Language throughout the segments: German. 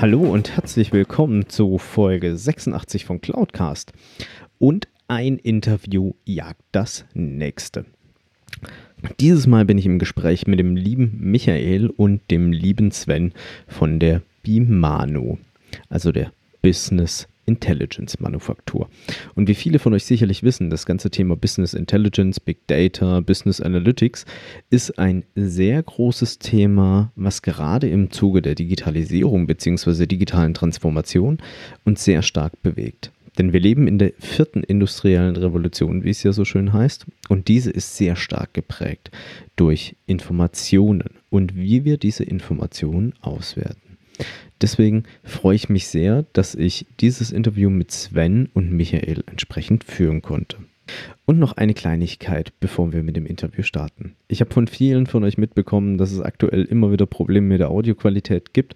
Hallo und herzlich willkommen zu Folge 86 von Cloudcast. Und ein Interview jagt das nächste. Dieses Mal bin ich im Gespräch mit dem lieben Michael und dem lieben Sven von der Bimano, also der Business Intelligence Manufaktur. Und wie viele von euch sicherlich wissen, das ganze Thema Business Intelligence, Big Data, Business Analytics ist ein sehr großes Thema, was gerade im Zuge der Digitalisierung bzw. digitalen Transformation uns sehr stark bewegt. Denn wir leben in der vierten industriellen Revolution, wie es ja so schön heißt. Und diese ist sehr stark geprägt durch Informationen und wie wir diese Informationen auswerten. Deswegen freue ich mich sehr, dass ich dieses Interview mit Sven und Michael entsprechend führen konnte. Und noch eine Kleinigkeit, bevor wir mit dem Interview starten. Ich habe von vielen von euch mitbekommen, dass es aktuell immer wieder Probleme mit der Audioqualität gibt.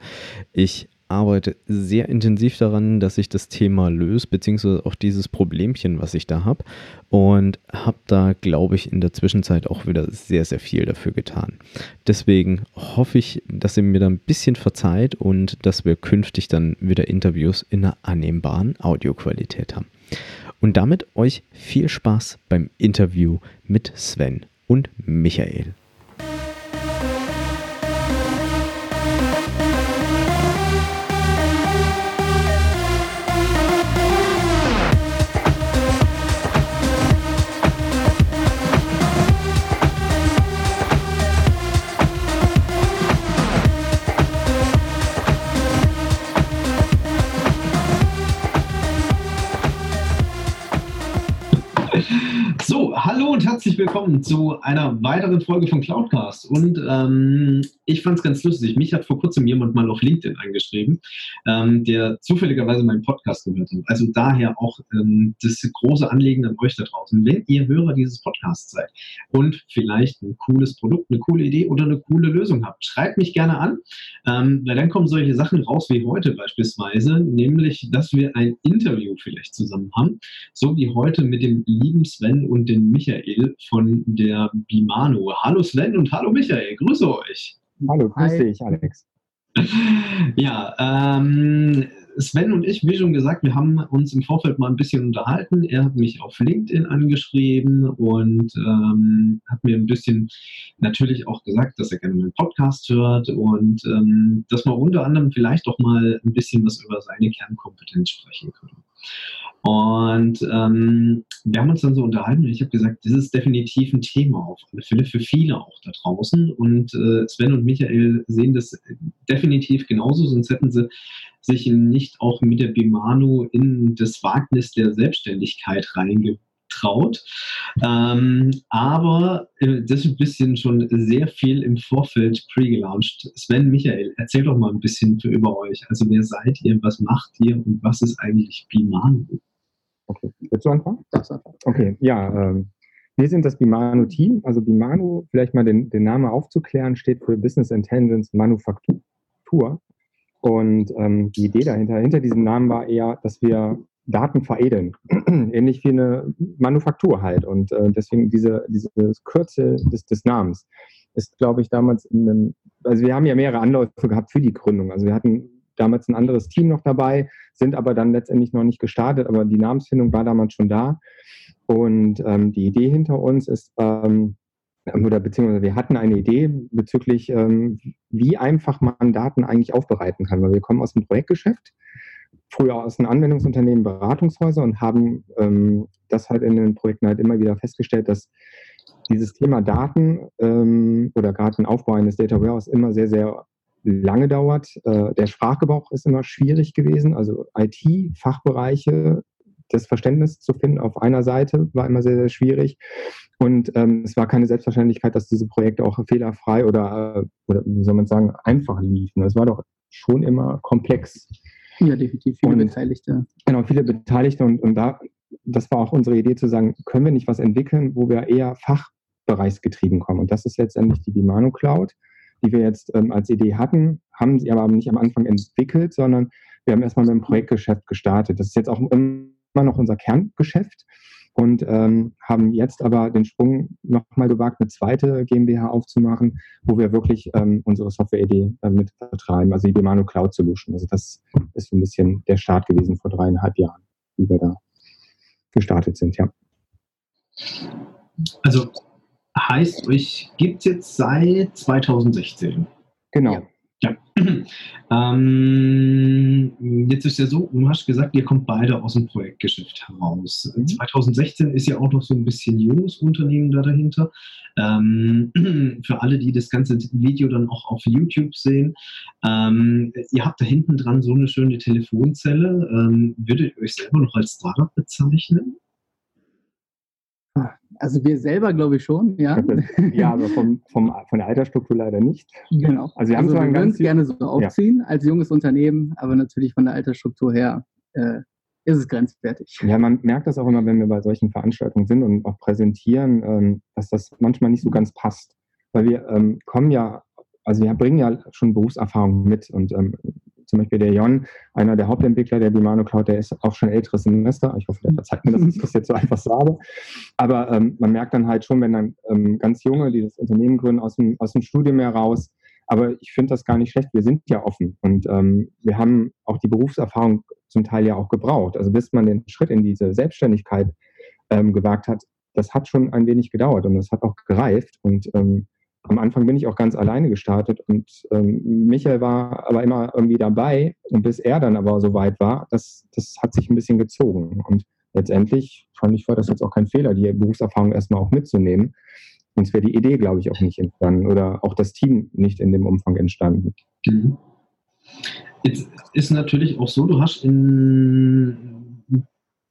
Ich arbeite sehr intensiv daran, dass ich das Thema löse, beziehungsweise auch dieses Problemchen, was ich da habe. Und habe da, glaube ich, in der Zwischenzeit auch wieder sehr, sehr viel dafür getan. Deswegen hoffe ich, dass ihr mir da ein bisschen verzeiht und dass wir künftig dann wieder Interviews in einer annehmbaren Audioqualität haben. Und damit euch viel Spaß beim Interview mit Sven und Michael. Hallo und herzlich willkommen zu einer weiteren Folge von Cloudcast. Und ähm, ich fand es ganz lustig. Mich hat vor kurzem jemand mal auf LinkedIn angeschrieben, ähm, der zufälligerweise meinen Podcast gehört hat. Also daher auch ähm, das große Anliegen an euch da draußen. Wenn ihr Hörer dieses Podcasts seid und vielleicht ein cooles Produkt, eine coole Idee oder eine coole Lösung habt, schreibt mich gerne an, ähm, weil dann kommen solche Sachen raus wie heute beispielsweise, nämlich, dass wir ein Interview vielleicht zusammen haben, so wie heute mit dem lieben Sven und dem Michael von der Bimano. Hallo Sven und hallo Michael, grüße euch. Hallo, grüß dich, Alex. Ja, ähm, Sven und ich, wie schon gesagt, wir haben uns im Vorfeld mal ein bisschen unterhalten. Er hat mich auf LinkedIn angeschrieben und ähm, hat mir ein bisschen natürlich auch gesagt, dass er gerne meinen Podcast hört und ähm, dass wir unter anderem vielleicht auch mal ein bisschen was über seine Kernkompetenz sprechen können. Und ähm, wir haben uns dann so unterhalten und ich habe gesagt, das ist definitiv ein Thema auf alle Fälle für viele auch da draußen. Und äh, Sven und Michael sehen das definitiv genauso, sonst hätten sie sich nicht auch mit der Bimano in das Wagnis der Selbstständigkeit reingetraut. Ähm, aber äh, das ist ein bisschen schon sehr viel im Vorfeld pre-gelauncht. Sven, Michael, erzähl doch mal ein bisschen für, über euch. Also wer seid ihr, was macht ihr und was ist eigentlich Bimano? Okay, willst du anfangen? Das anfangen. Okay, ja, ähm, wir sind das Bimano-Team. Also Bimano, vielleicht mal den, den Namen aufzuklären, steht für Business Intelligence Manufaktur. Und ähm, die Idee dahinter, hinter diesem Namen war eher, dass wir Daten veredeln. Ähnlich wie eine Manufaktur halt. Und äh, deswegen diese, diese Kürze des, des Namens ist, glaube ich, damals in einem, also wir haben ja mehrere Anläufe gehabt für die Gründung. Also wir hatten damals ein anderes Team noch dabei, sind aber dann letztendlich noch nicht gestartet, aber die Namensfindung war damals schon da. Und ähm, die Idee hinter uns ist, ähm, oder beziehungsweise wir hatten eine Idee bezüglich, ähm, wie einfach man Daten eigentlich aufbereiten kann, weil wir kommen aus dem Projektgeschäft, früher aus einem Anwendungsunternehmen, Beratungshäuser und haben ähm, das halt in den Projekten halt immer wieder festgestellt, dass dieses Thema Daten ähm, oder gerade ein Aufbau eines Data Warehouse immer sehr, sehr lange dauert. Äh, der Sprachgebrauch ist immer schwierig gewesen. Also IT, Fachbereiche, das Verständnis zu finden auf einer Seite war immer sehr, sehr schwierig. Und ähm, es war keine Selbstverständlichkeit, dass diese Projekte auch fehlerfrei oder, äh, oder wie soll man sagen, einfach liefen. Es war doch schon immer komplex. Ja, definitiv. Viele und, Beteiligte. Genau, viele Beteiligte. Und, und da, das war auch unsere Idee zu sagen, können wir nicht was entwickeln, wo wir eher fachbereichsgetrieben kommen. Und das ist letztendlich die Bimano Cloud, die wir jetzt ähm, als Idee hatten, haben sie aber nicht am Anfang entwickelt, sondern wir haben erstmal mit dem Projektgeschäft gestartet. Das ist jetzt auch immer noch unser Kerngeschäft und ähm, haben jetzt aber den Sprung nochmal gewagt, eine zweite GmbH aufzumachen, wo wir wirklich ähm, unsere Software-Idee äh, mit vertreiben, also die Demano Cloud Solution. Also das ist so ein bisschen der Start gewesen vor dreieinhalb Jahren, wie wir da gestartet sind, ja. Also heißt, euch gibt es jetzt seit 2016. Genau. Ja. Ähm, jetzt ist ja so, du hast gesagt, ihr kommt beide aus dem Projektgeschäft heraus. Mhm. 2016 ist ja auch noch so ein bisschen junges Unternehmen da dahinter. Ähm, für alle, die das ganze Video dann auch auf YouTube sehen, ähm, ihr habt da hinten dran so eine schöne Telefonzelle. Ähm, würdet ihr euch selber noch als Startup bezeichnen? Also wir selber glaube ich schon, ja. Ja, aber vom, vom, von der Altersstruktur leider nicht. Genau. Also wir, haben also wir würden es gerne so aufziehen ja. als junges Unternehmen, aber natürlich von der Altersstruktur her äh, ist es grenzwertig. Ja, man merkt das auch immer, wenn wir bei solchen Veranstaltungen sind und auch präsentieren, ähm, dass das manchmal nicht so ganz passt. Weil wir ähm, kommen ja, also wir bringen ja schon Berufserfahrung mit und ähm, zum Beispiel der Jon, einer der Hauptentwickler der Bimano Cloud, der ist auch schon älteres Semester. Ich hoffe, der verzeiht mir, dass ich das jetzt so einfach sage. Aber ähm, man merkt dann halt schon, wenn dann ähm, ganz Junge dieses Unternehmen gründen aus dem, aus dem Studium heraus. Aber ich finde das gar nicht schlecht. Wir sind ja offen und ähm, wir haben auch die Berufserfahrung zum Teil ja auch gebraucht. Also bis man den Schritt in diese Selbstständigkeit ähm, gewagt hat, das hat schon ein wenig gedauert und das hat auch gereift. Und ähm, am Anfang bin ich auch ganz alleine gestartet und ähm, Michael war aber immer irgendwie dabei und bis er dann aber so weit war, das, das hat sich ein bisschen gezogen. Und letztendlich fand ich, war das jetzt auch kein Fehler, die Berufserfahrung erstmal auch mitzunehmen. Sonst wäre die Idee, glaube ich, auch nicht entstanden oder auch das Team nicht in dem Umfang entstanden. Mhm. Jetzt ist natürlich auch so, du hast in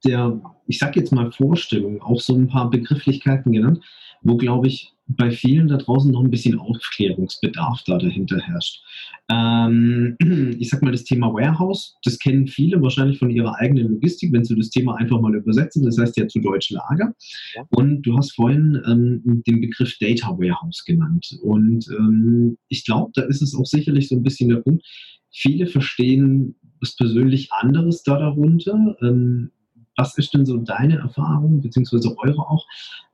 der, ich sag jetzt mal Vorstellung, auch so ein paar Begrifflichkeiten genannt, wo, glaube ich, bei vielen da draußen noch ein bisschen Aufklärungsbedarf da dahinter herrscht. Ähm, ich sag mal, das Thema Warehouse, das kennen viele wahrscheinlich von ihrer eigenen Logistik, wenn sie das Thema einfach mal übersetzen, das heißt ja zu Deutsch Lager. Ja. Und du hast vorhin ähm, den Begriff Data Warehouse genannt. Und ähm, ich glaube, da ist es auch sicherlich so ein bisschen der Punkt, viele verstehen was persönlich anderes da darunter. Was ist denn so deine Erfahrung, beziehungsweise eure auch?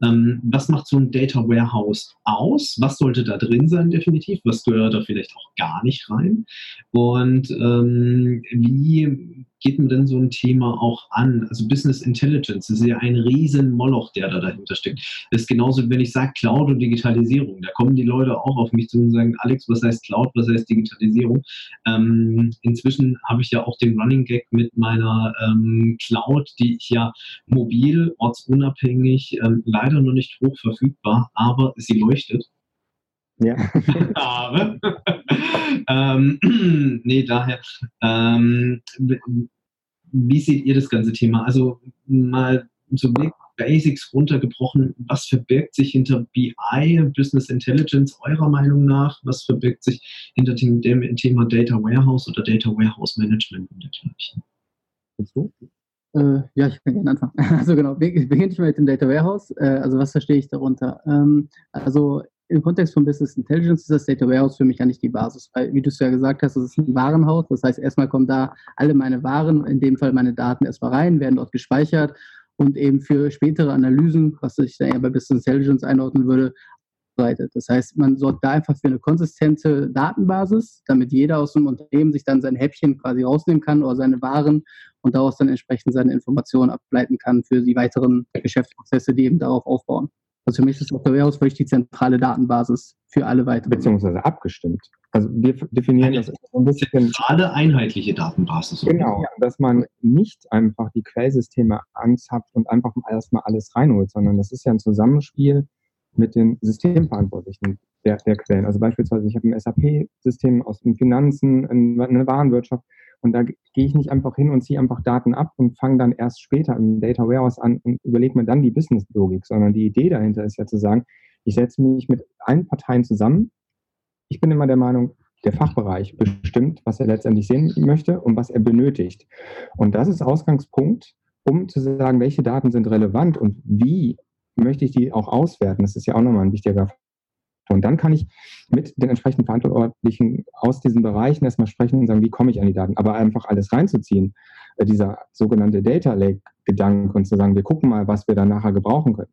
Ähm, was macht so ein Data Warehouse aus? Was sollte da drin sein, definitiv? Was gehört da vielleicht auch gar nicht rein? Und ähm, wie geht man denn so ein Thema auch an? Also Business Intelligence ist ja ein riesen Moloch, der da dahinter steckt. Das ist genauso, wenn ich sage Cloud und Digitalisierung. Da kommen die Leute auch auf mich zu und sagen, Alex, was heißt Cloud, was heißt Digitalisierung? Ähm, inzwischen habe ich ja auch den Running Gag mit meiner ähm, Cloud, die ich ja mobil, ortsunabhängig, ähm, leider noch nicht hoch verfügbar, aber sie leuchtet. Ja. habe. ähm, nee, daher, ähm, wie seht ihr das ganze Thema? Also mal so Basics runtergebrochen, was verbirgt sich hinter BI, Business Intelligence eurer Meinung nach? Was verbirgt sich hinter dem, dem Thema Data Warehouse oder Data Warehouse Management und dergleichen? du? Äh, ja, ich kann gerne anfangen. Also genau, beginne ich mal mit dem Data Warehouse. Äh, also was verstehe ich darunter? Ähm, also im Kontext von Business Intelligence ist das Data Warehouse für mich eigentlich die Basis, weil, wie du es ja gesagt hast, es ist ein Warenhaus. Das heißt, erstmal kommen da alle meine Waren, in dem Fall meine Daten, erstmal rein, werden dort gespeichert und eben für spätere Analysen, was ich dann ja bei Business Intelligence einordnen würde, das heißt, man sorgt da einfach für eine konsistente Datenbasis, damit jeder aus dem Unternehmen sich dann sein Häppchen quasi rausnehmen kann oder seine Waren und daraus dann entsprechend seine Informationen ableiten kann für die weiteren Geschäftsprozesse, die eben darauf aufbauen. Also für mich ist Dr. Warehouse wirklich die zentrale Datenbasis für alle weiteren. Beziehungsweise abgestimmt. Also wir definieren Eine das ein bisschen. Zentrale einheitliche Datenbasis. Genau, dass man nicht einfach die Quellsysteme anzapft und einfach erstmal alles reinholt, sondern das ist ja ein Zusammenspiel mit den Systemverantwortlichen der, der Quellen. Also beispielsweise, ich habe ein SAP-System aus den Finanzen, eine Warenwirtschaft Und da gehe ich nicht einfach hin und ziehe einfach Daten ab und fange dann erst später im Data Warehouse an und überlege mir dann die Business-Logik, sondern die Idee dahinter ist ja zu sagen, ich setze mich mit allen Parteien zusammen. Ich bin immer der Meinung, der Fachbereich bestimmt, was er letztendlich sehen möchte und was er benötigt. Und das ist Ausgangspunkt, um zu sagen, welche Daten sind relevant und wie möchte ich die auch auswerten. Das ist ja auch nochmal ein wichtiger und dann kann ich mit den entsprechenden Verantwortlichen aus diesen Bereichen erstmal sprechen und sagen, wie komme ich an die Daten. Aber einfach alles reinzuziehen, äh, dieser sogenannte Data Lake-Gedanke und zu sagen, wir gucken mal, was wir dann nachher gebrauchen können.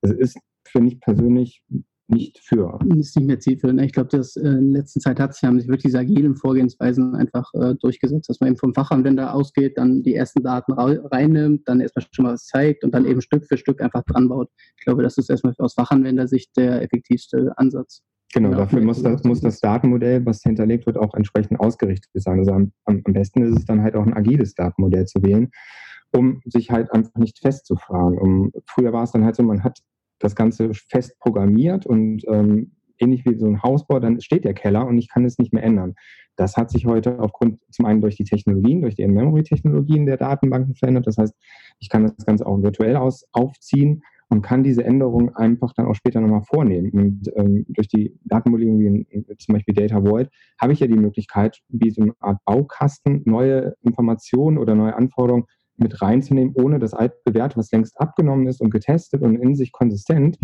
Das ist für mich persönlich nicht für. Ist nicht mehr zielführend. Ich glaube, dass äh, in letzter Zeit hat sich, haben sich wirklich diese agilen Vorgehensweisen einfach äh, durchgesetzt, dass man eben vom Fachanwender ausgeht, dann die ersten Daten reinnimmt, dann erstmal schon mal was zeigt und dann eben Stück für Stück einfach dran baut. Ich glaube, das ist erstmal aus Fachanwendersicht der effektivste Ansatz. Genau, ja, dafür muss das, muss das Datenmodell, was hinterlegt wird, auch entsprechend ausgerichtet sein. Also am, am besten ist es dann halt auch ein agiles Datenmodell zu wählen, um sich halt einfach nicht festzufahren. Um, früher war es dann halt so, man hat das Ganze fest programmiert und ähm, ähnlich wie so ein Hausbau, dann steht der Keller und ich kann es nicht mehr ändern. Das hat sich heute aufgrund zum einen durch die Technologien, durch die In-Memory-Technologien der Datenbanken verändert. Das heißt, ich kann das Ganze auch virtuell aus, aufziehen und kann diese Änderungen einfach dann auch später nochmal vornehmen. Und ähm, durch die Datenmodellierung wie zum Beispiel Data Void habe ich ja die Möglichkeit, wie so eine Art Baukasten neue Informationen oder neue Anforderungen mit reinzunehmen, ohne das altbewährte, was längst abgenommen ist und getestet und in sich konsistent,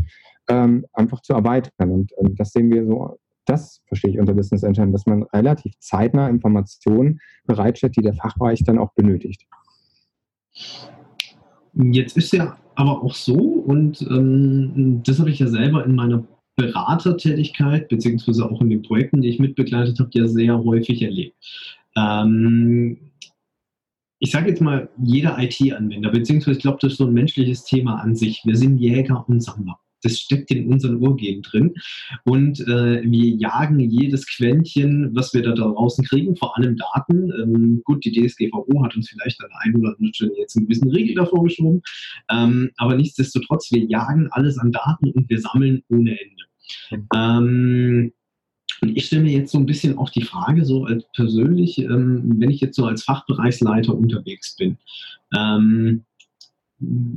ähm, einfach zu erweitern. Und ähm, das sehen wir so, das verstehe ich unter Business Engine, dass man relativ zeitnah Informationen bereitstellt, die der Fachbereich dann auch benötigt. Jetzt ist ja aber auch so, und ähm, das habe ich ja selber in meiner Beratertätigkeit, beziehungsweise auch in den Projekten, die ich mitbegleitet habe, ja sehr häufig erlebt. Ähm, ich sage jetzt mal, jeder IT-Anwender, beziehungsweise ich glaube, das ist so ein menschliches Thema an sich. Wir sind Jäger und Sammler. Das steckt in unseren Urgenen drin. Und äh, wir jagen jedes Quäntchen, was wir da draußen kriegen, vor allem Daten. Ähm, gut, die DSGVO hat uns vielleicht an der einen oder anderen Stelle jetzt ein bisschen Riegel davor geschoben. Ähm, aber nichtsdestotrotz, wir jagen alles an Daten und wir sammeln ohne Ende. Mhm. Ähm, und ich stelle mir jetzt so ein bisschen auch die Frage, so als persönlich, ähm, wenn ich jetzt so als Fachbereichsleiter unterwegs bin, ähm,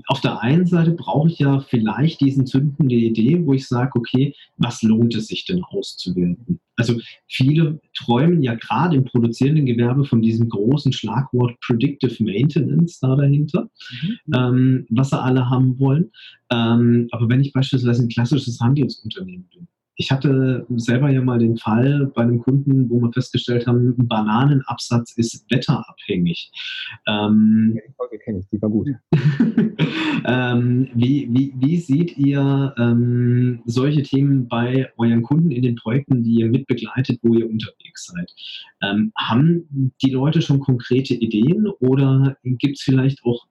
auf der einen Seite brauche ich ja vielleicht diesen zündende Idee, wo ich sage, okay, was lohnt es sich denn auszuwerten? Also viele träumen ja gerade im produzierenden Gewerbe von diesem großen Schlagwort Predictive Maintenance da dahinter, mhm. ähm, was sie alle haben wollen. Ähm, aber wenn ich beispielsweise ein klassisches Handelsunternehmen bin, ich hatte selber ja mal den Fall bei einem Kunden, wo wir festgestellt haben, Bananenabsatz ist wetterabhängig. Ähm, die Folge kenne ich, die war gut. ähm, wie, wie, wie seht ihr ähm, solche Themen bei euren Kunden in den Projekten, die ihr mitbegleitet, wo ihr unterwegs seid? Ähm, haben die Leute schon konkrete Ideen oder gibt es vielleicht auch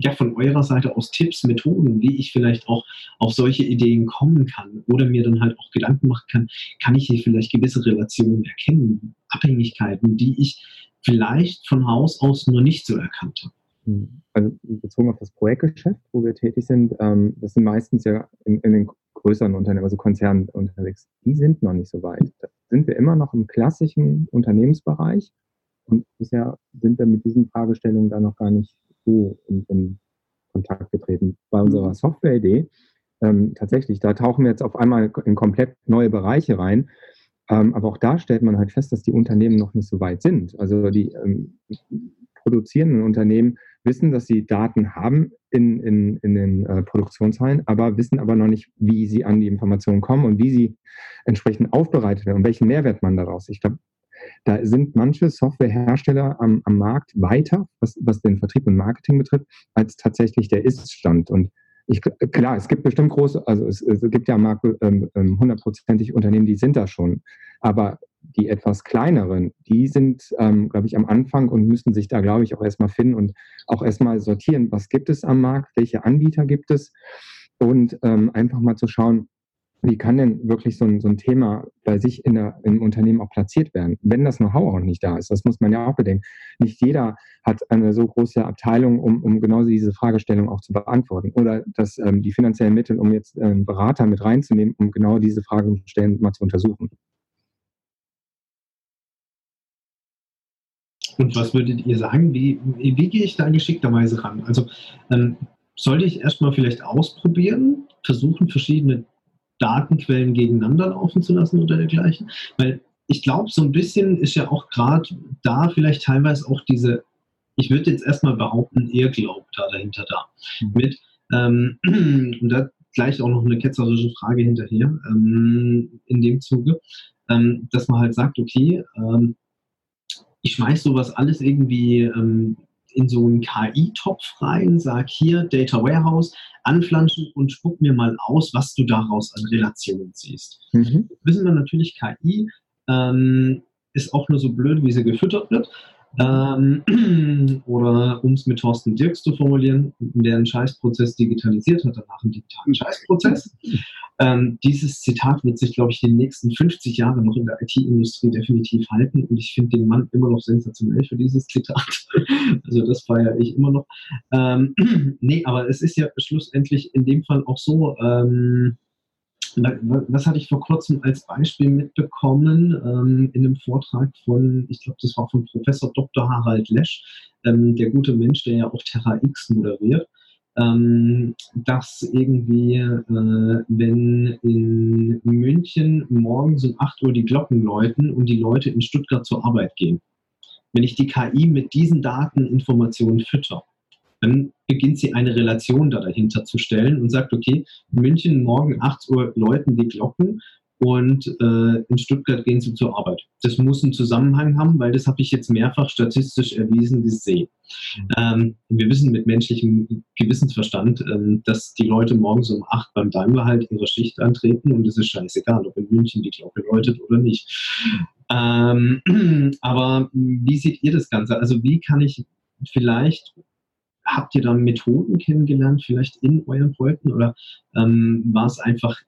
ja, von eurer Seite aus Tipps, Methoden, wie ich vielleicht auch auf solche Ideen kommen kann oder mir dann halt auch Gedanken machen kann, kann ich hier vielleicht gewisse Relationen erkennen, Abhängigkeiten, die ich vielleicht von Haus aus nur nicht so erkannt habe. Hm. Also bezogen auf das Projektgeschäft, wo wir tätig sind, ähm, das sind meistens ja in, in den größeren Unternehmen, also Konzernen unterwegs. Die sind noch nicht so weit. Da sind wir immer noch im klassischen Unternehmensbereich und bisher sind wir mit diesen Fragestellungen da noch gar nicht so in, in Kontakt getreten. Bei unserer mhm. Software-Idee, ähm, tatsächlich, da tauchen wir jetzt auf einmal in komplett neue Bereiche rein. Ähm, aber auch da stellt man halt fest, dass die Unternehmen noch nicht so weit sind. Also die ähm, produzierenden Unternehmen wissen, dass sie Daten haben in, in, in den äh, Produktionshallen, aber wissen aber noch nicht, wie sie an die Informationen kommen und wie sie entsprechend aufbereitet werden und welchen Mehrwert man daraus. Ich glaube, da sind manche Softwarehersteller am, am Markt weiter, was, was den Vertrieb und Marketing betrifft, als tatsächlich der Ist-Stand. Und ich, klar, es gibt bestimmt große, also es, es gibt ja am ähm, ähm, hundertprozentig Unternehmen, die sind da schon. Aber die etwas kleineren, die sind, ähm, glaube ich, am Anfang und müssen sich da, glaube ich, auch erstmal finden und auch erstmal sortieren, was gibt es am Markt, welche Anbieter gibt es und ähm, einfach mal zu schauen, wie kann denn wirklich so ein, so ein Thema bei sich in der, im Unternehmen auch platziert werden, wenn das Know-how auch nicht da ist? Das muss man ja auch bedenken. Nicht jeder hat eine so große Abteilung, um, um genau diese Fragestellung auch zu beantworten. Oder dass ähm, die finanziellen Mittel, um jetzt einen Berater mit reinzunehmen, um genau diese Fragen stellen, mal zu untersuchen. Und was würdet ihr sagen? Wie, wie, wie gehe ich da geschickterweise ran? Also ähm, sollte ich erstmal vielleicht ausprobieren, versuchen, verschiedene Datenquellen gegeneinander laufen zu lassen oder dergleichen? Weil ich glaube, so ein bisschen ist ja auch gerade da vielleicht teilweise auch diese, ich würde jetzt erstmal behaupten, Irrglaube da dahinter da. Mhm. Mit, ähm, und da gleich auch noch eine ketzerische Frage hinterher ähm, in dem Zuge, ähm, dass man halt sagt, okay, ähm, ich schmeiße sowas alles irgendwie ähm, in so einen KI-Topf rein, sag hier Data Warehouse, anflanschen und spuck mir mal aus, was du daraus an Relationen siehst. Mhm. Wissen wir natürlich, KI ähm, ist auch nur so blöd, wie sie gefüttert wird. Ähm, oder um es mit Thorsten Dirks zu formulieren, der einen Scheißprozess digitalisiert hat, danach einen digitalen Scheißprozess. Ähm, dieses Zitat wird sich, glaube ich, die nächsten 50 Jahre noch in der IT-Industrie definitiv halten und ich finde den Mann immer noch sensationell für dieses Zitat. also das feiere ich immer noch. Ähm, nee, aber es ist ja schlussendlich in dem Fall auch so, ähm, was hatte ich vor kurzem als Beispiel mitbekommen ähm, in einem Vortrag von, ich glaube, das war von Professor Dr. Harald Lesch, ähm, der gute Mensch, der ja auch Terra X moderiert, ähm, dass irgendwie, äh, wenn in München morgens um 8 Uhr die Glocken läuten und die Leute in Stuttgart zur Arbeit gehen, wenn ich die KI mit diesen Dateninformationen fütter, dann beginnt sie eine Relation da dahinter zu stellen und sagt, okay, München morgen 8 Uhr läuten die Glocken und äh, in Stuttgart gehen sie zur Arbeit. Das muss einen Zusammenhang haben, weil das habe ich jetzt mehrfach statistisch erwiesen gesehen. Ähm, wir wissen mit menschlichem Gewissensverstand, ähm, dass die Leute morgens um 8 beim Daimler halt ihre Schicht antreten und es ist scheißegal, ob in München die Glocke läutet oder nicht. Ähm, aber wie seht ihr das Ganze? Also wie kann ich vielleicht habt ihr da Methoden kennengelernt, vielleicht in euren Projekten oder ähm, war es einfach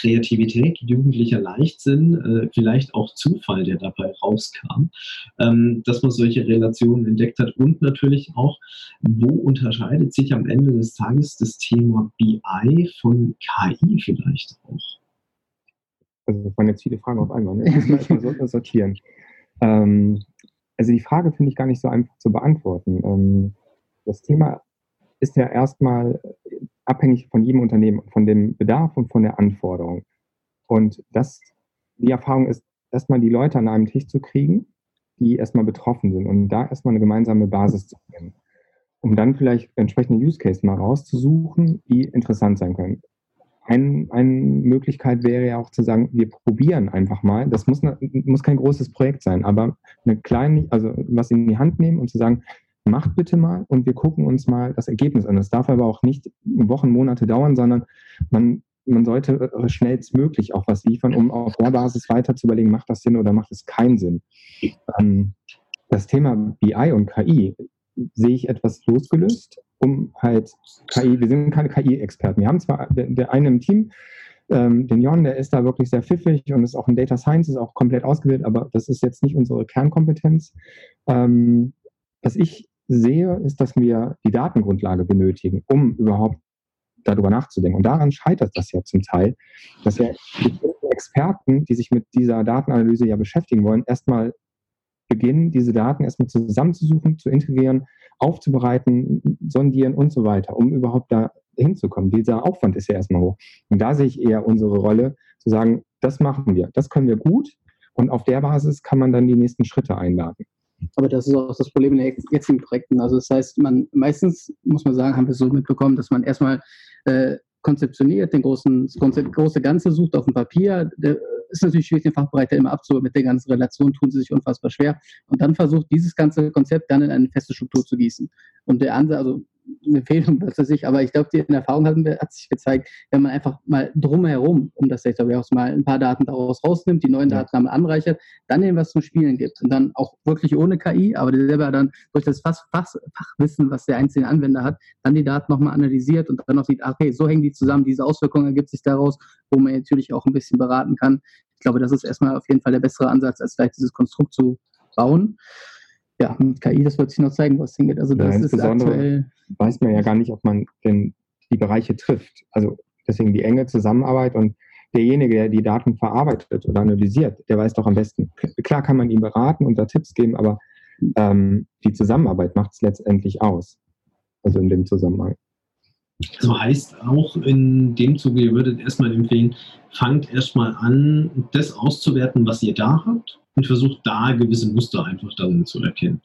Kreativität, jugendlicher Leichtsinn, äh, vielleicht auch Zufall, der dabei rauskam, ähm, dass man solche Relationen entdeckt hat und natürlich auch, wo unterscheidet sich am Ende des Tages das Thema BI von KI vielleicht auch? Also das waren jetzt viele Fragen auf einmal, ne? Das muss man erstmal sortieren. Ähm, also die Frage finde ich gar nicht so einfach zu beantworten. Ähm, das Thema ist ja erstmal abhängig von jedem Unternehmen, von dem Bedarf und von der Anforderung. Und das, die Erfahrung ist, erstmal die Leute an einem Tisch zu kriegen, die erstmal betroffen sind und da erstmal eine gemeinsame Basis zu finden. Um dann vielleicht entsprechende Use Case mal rauszusuchen, die interessant sein können. Ein, eine Möglichkeit wäre ja auch zu sagen, wir probieren einfach mal. Das muss, muss kein großes Projekt sein, aber eine kleine, also was in die Hand nehmen und zu sagen, macht bitte mal und wir gucken uns mal das Ergebnis an. Das darf aber auch nicht Wochen, Monate dauern, sondern man, man sollte äh, schnellstmöglich auch was liefern, um auf der Basis weiter zu überlegen, macht das Sinn oder macht es keinen Sinn. Ähm, das Thema BI und KI sehe ich etwas losgelöst, um halt KI, wir sind keine KI-Experten. Wir haben zwar der, der eine im Team, ähm, den Jon, der ist da wirklich sehr pfiffig und ist auch in Data Science, ist auch komplett ausgebildet, aber das ist jetzt nicht unsere Kernkompetenz. Ähm, was ich sehe, ist, dass wir die Datengrundlage benötigen, um überhaupt darüber nachzudenken. Und daran scheitert das ja zum Teil, dass ja Experten, die sich mit dieser Datenanalyse ja beschäftigen wollen, erstmal beginnen, diese Daten erstmal zusammenzusuchen, zu integrieren, aufzubereiten, sondieren und so weiter, um überhaupt da hinzukommen. Dieser Aufwand ist ja erstmal hoch. Und da sehe ich eher unsere Rolle, zu sagen, das machen wir, das können wir gut und auf der Basis kann man dann die nächsten Schritte einladen. Aber das ist auch das Problem in den jetzigen Projekten. Also das heißt, man meistens muss man sagen, haben wir so mitbekommen, dass man erstmal äh, konzeptioniert, den großen, das Konzept, große Ganze sucht auf dem Papier. Der, ist natürlich schwierig, den Fachbereich immer abzuholen. Mit der ganzen Relation tun sie sich unfassbar schwer. Und dann versucht, dieses ganze Konzept dann in eine feste Struktur zu gießen. Und der andere, also eine Empfehlung, was weiß ich, aber ich glaube, die in Erfahrung hat, hat sich gezeigt, wenn man einfach mal drumherum um das Data Warehouse mal ein paar Daten daraus rausnimmt, die neuen Daten einmal anreichert, dann eben was zum Spielen gibt und dann auch wirklich ohne KI, aber selber dann durch das Fach, Fach, Fachwissen, was der einzelne Anwender hat, dann die Daten nochmal analysiert und dann noch sieht, okay, so hängen die zusammen, diese Auswirkungen ergibt sich daraus, wo man natürlich auch ein bisschen beraten kann. Ich glaube, das ist erstmal auf jeden Fall der bessere Ansatz, als vielleicht dieses Konstrukt zu bauen ja, mit KI, das wird sich noch zeigen, was hingeht. Also das ja, ist aktuell. Weiß man ja gar nicht, ob man denn die Bereiche trifft. Also deswegen die enge Zusammenarbeit und derjenige, der die Daten verarbeitet oder analysiert, der weiß doch am besten. Klar kann man ihm beraten und da Tipps geben, aber ähm, die Zusammenarbeit macht es letztendlich aus. Also in dem Zusammenhang. Also heißt auch in dem Zuge, ihr würdet erstmal empfehlen, fangt erstmal an, das auszuwerten, was ihr da habt und versucht da gewisse Muster einfach dann zu erkennen.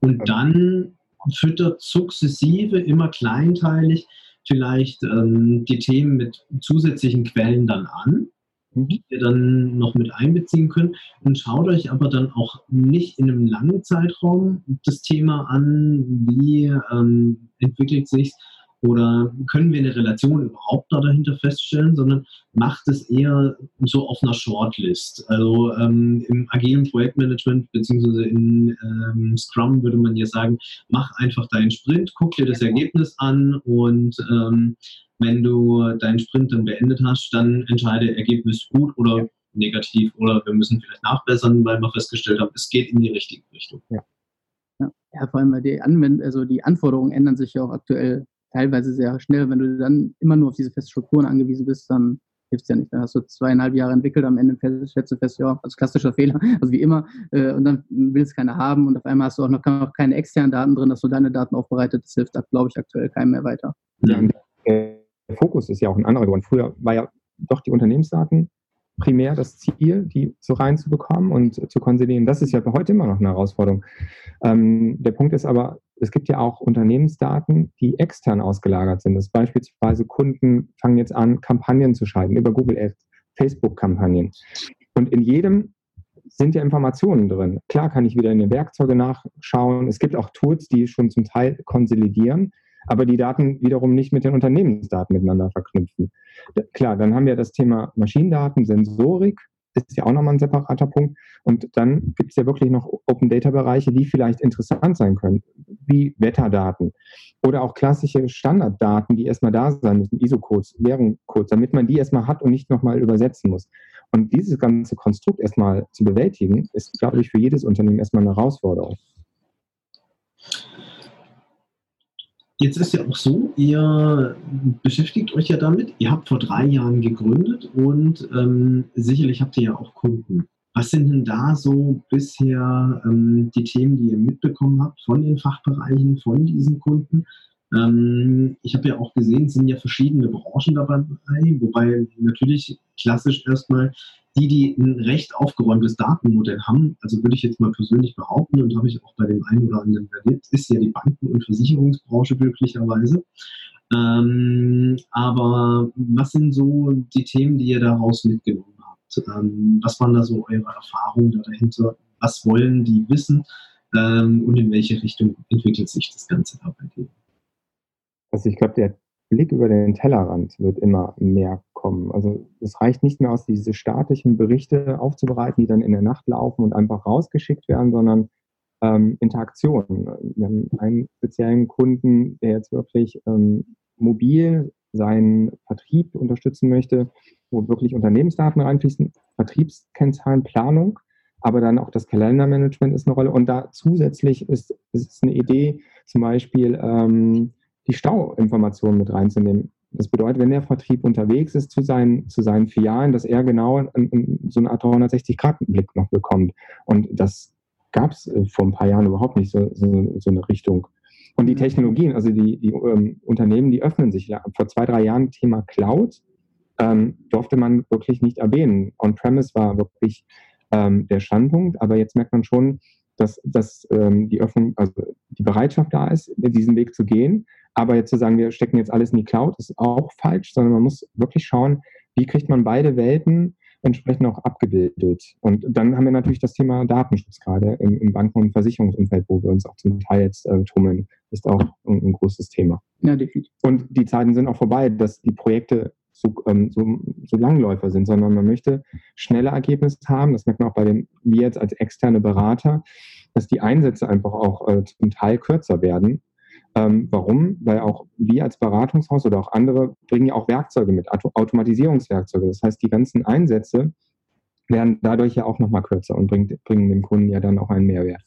Und dann füttert sukzessive, immer kleinteilig vielleicht ähm, die Themen mit zusätzlichen Quellen dann an, mhm. die ihr dann noch mit einbeziehen könnt und schaut euch aber dann auch nicht in einem langen Zeitraum das Thema an, wie ähm, entwickelt sich oder können wir eine Relation überhaupt da dahinter feststellen, sondern macht es eher so auf einer Shortlist. Also ähm, im agilen Projektmanagement beziehungsweise in ähm, Scrum würde man ja sagen, mach einfach deinen Sprint, guck dir das Ergebnis an und ähm, wenn du deinen Sprint dann beendet hast, dann entscheide Ergebnis gut oder negativ oder wir müssen vielleicht nachbessern, weil wir festgestellt haben, es geht in die richtige Richtung. Ja. Ja, vor allem, weil die, Anwend also die Anforderungen ändern sich ja auch aktuell teilweise sehr schnell. Wenn du dann immer nur auf diese festen Strukturen angewiesen bist, dann hilft es ja nicht. Dann hast du zweieinhalb Jahre entwickelt, am Ende stellst du fest, ja, also klassischer Fehler, also wie immer, äh, und dann will es keiner haben und auf einmal hast du auch noch, noch keine externen Daten drin, dass du deine Daten aufbereitet. Das hilft, glaube ich, aktuell keinem mehr weiter. Ja, der Fokus ist ja auch ein anderer geworden. Früher war ja doch die Unternehmensdaten primär das Ziel, die so reinzubekommen und zu konsolidieren. Das ist ja heute immer noch eine Herausforderung. Ähm, der Punkt ist aber, es gibt ja auch Unternehmensdaten, die extern ausgelagert sind. Das beispielsweise Kunden fangen jetzt an, Kampagnen zu schalten über Google Ads, Facebook-Kampagnen. Und in jedem sind ja Informationen drin. Klar kann ich wieder in den Werkzeuge nachschauen. Es gibt auch Tools, die schon zum Teil konsolidieren, aber die Daten wiederum nicht mit den Unternehmensdaten miteinander verknüpfen. Klar, dann haben wir das Thema Maschinendaten, Sensorik, ist ja auch nochmal ein separater Punkt. Und dann gibt es ja wirklich noch Open Data Bereiche, die vielleicht interessant sein können, wie Wetterdaten oder auch klassische Standarddaten, die erstmal da sein müssen, ISO-Codes, Währungscodes, damit man die erstmal hat und nicht nochmal übersetzen muss. Und dieses ganze Konstrukt erstmal zu bewältigen, ist, glaube ich, für jedes Unternehmen erstmal eine Herausforderung. Jetzt ist ja auch so, ihr beschäftigt euch ja damit. Ihr habt vor drei Jahren gegründet und ähm, sicherlich habt ihr ja auch Kunden. Was sind denn da so bisher ähm, die Themen, die ihr mitbekommen habt von den Fachbereichen, von diesen Kunden? Ähm, ich habe ja auch gesehen, es sind ja verschiedene Branchen dabei, wobei natürlich klassisch erstmal die, die ein recht aufgeräumtes Datenmodell haben, also würde ich jetzt mal persönlich behaupten und habe ich auch bei dem einen oder anderen erlebt, ist ja die Banken- und Versicherungsbranche glücklicherweise. Ähm, aber was sind so die Themen, die ihr daraus mitgenommen habt? Ähm, was waren da so eure Erfahrungen da dahinter? Was wollen die wissen? Ähm, und in welche Richtung entwickelt sich das Ganze dabei? Also ich glaube, der Blick über den Tellerrand wird immer mehr kommen. Also es reicht nicht mehr aus, diese statischen Berichte aufzubereiten, die dann in der Nacht laufen und einfach rausgeschickt werden, sondern ähm, Interaktionen. Wir haben einen speziellen Kunden, der jetzt wirklich ähm, mobil seinen Vertrieb unterstützen möchte, wo wirklich Unternehmensdaten reinfließen, Vertriebskennzahlen, Planung, aber dann auch das Kalendermanagement ist eine Rolle. Und da zusätzlich ist, ist eine Idee, zum Beispiel ähm, die Stauinformationen mit reinzunehmen. Das bedeutet, wenn der Vertrieb unterwegs ist zu seinen, zu seinen Filialen, dass er genau so eine Art 360-Grad-Blick noch bekommt. Und das gab es äh, vor ein paar Jahren überhaupt nicht, so, so, so eine Richtung. Und die mhm. Technologien, also die, die ähm, Unternehmen, die öffnen sich. Vor zwei, drei Jahren Thema Cloud ähm, durfte man wirklich nicht erwähnen. On-Premise war wirklich ähm, der Standpunkt, aber jetzt merkt man schon, dass, dass ähm, die Öffnung, also die Bereitschaft da ist, diesen Weg zu gehen. Aber jetzt zu sagen, wir stecken jetzt alles in die Cloud, ist auch falsch, sondern man muss wirklich schauen, wie kriegt man beide Welten entsprechend auch abgebildet. Und dann haben wir natürlich das Thema Datenschutz gerade im, im Banken- und Versicherungsumfeld, wo wir uns auch zum Teil jetzt äh, tummeln, ist auch ein, ein, großes Thema. Ja, definitiv. Und die Zeiten sind auch vorbei, dass die Projekte so, ähm, so, so Langläufer sind, sondern man möchte schnelle Ergebnisse haben. Das merkt man auch bei den, wir jetzt als externe Berater, dass die Einsätze einfach auch äh, zum Teil kürzer werden ähm, warum? Weil auch wir als Beratungshaus oder auch andere bringen ja auch Werkzeuge mit, Automatisierungswerkzeuge. Das heißt, die ganzen Einsätze werden dadurch ja auch nochmal kürzer und bringt, bringen dem Kunden ja dann auch einen Mehrwert.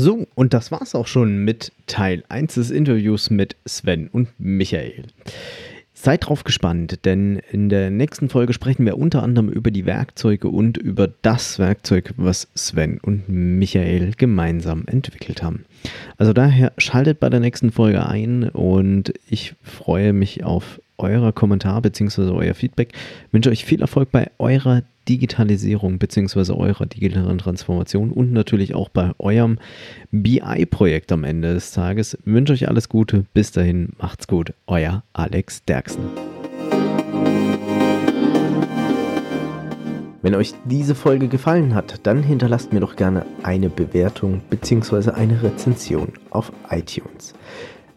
So, und das war's auch schon mit Teil 1 des Interviews mit Sven und Michael. Seid drauf gespannt, denn in der nächsten Folge sprechen wir unter anderem über die Werkzeuge und über das Werkzeug, was Sven und Michael gemeinsam entwickelt haben. Also daher schaltet bei der nächsten Folge ein und ich freue mich auf eurer Kommentar bzw. euer Feedback. Ich wünsche euch viel Erfolg bei eurer Digitalisierung bzw. eurer digitalen Transformation und natürlich auch bei eurem BI-Projekt am Ende des Tages. Ich wünsche euch alles Gute. Bis dahin, macht's gut. Euer Alex Derksen. Wenn euch diese Folge gefallen hat, dann hinterlasst mir doch gerne eine Bewertung bzw. eine Rezension auf iTunes.